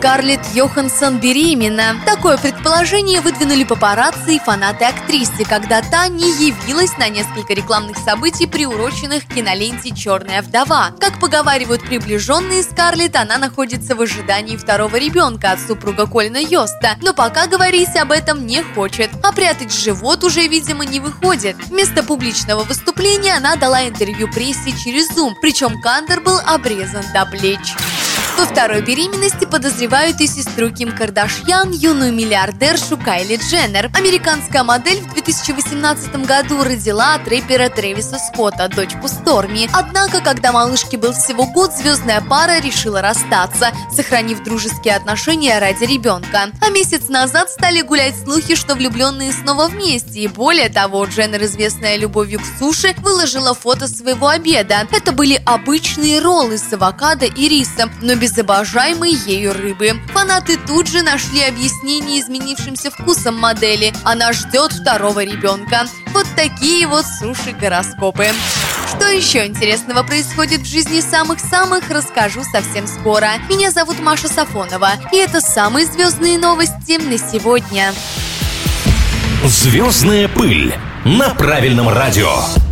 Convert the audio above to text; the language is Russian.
Скарлетт Йоханссон беременна. Такое предположение выдвинули папарацци и фанаты актрисы, когда та не явилась на несколько рекламных событий, приуроченных к киноленте «Черная вдова». Как поговаривают приближенные Скарлетт, она находится в ожидании второго ребенка от супруга Колина Йоста, но пока говорить об этом не хочет, а прятать живот уже, видимо, не выходит. Вместо публичного выступления она дала интервью прессе через Zoom, причем кандер был обрезан до плеч. Во второй беременности подозревают и сестру Ким Кардашьян, юную миллиардершу Кайли Дженнер. Американская модель в 2018 году родила от рэпера Трэвиса Скотта, дочку Сторми. Однако, когда малышке был всего год, звездная пара решила расстаться, сохранив дружеские отношения ради ребенка. А месяц назад стали гулять слухи, что влюбленные снова вместе. И более того, Дженнер, известная любовью к суши, выложила фото своего обеда. Это были обычные роллы с авокадо и рисом, но без из обожаемой ею рыбы. Фанаты тут же нашли объяснение изменившимся вкусом модели. Она ждет второго ребенка. Вот такие вот суши-гороскопы. Что еще интересного происходит в жизни самых-самых, расскажу совсем скоро. Меня зовут Маша Сафонова, и это самые звездные новости на сегодня. Звездная пыль на правильном радио.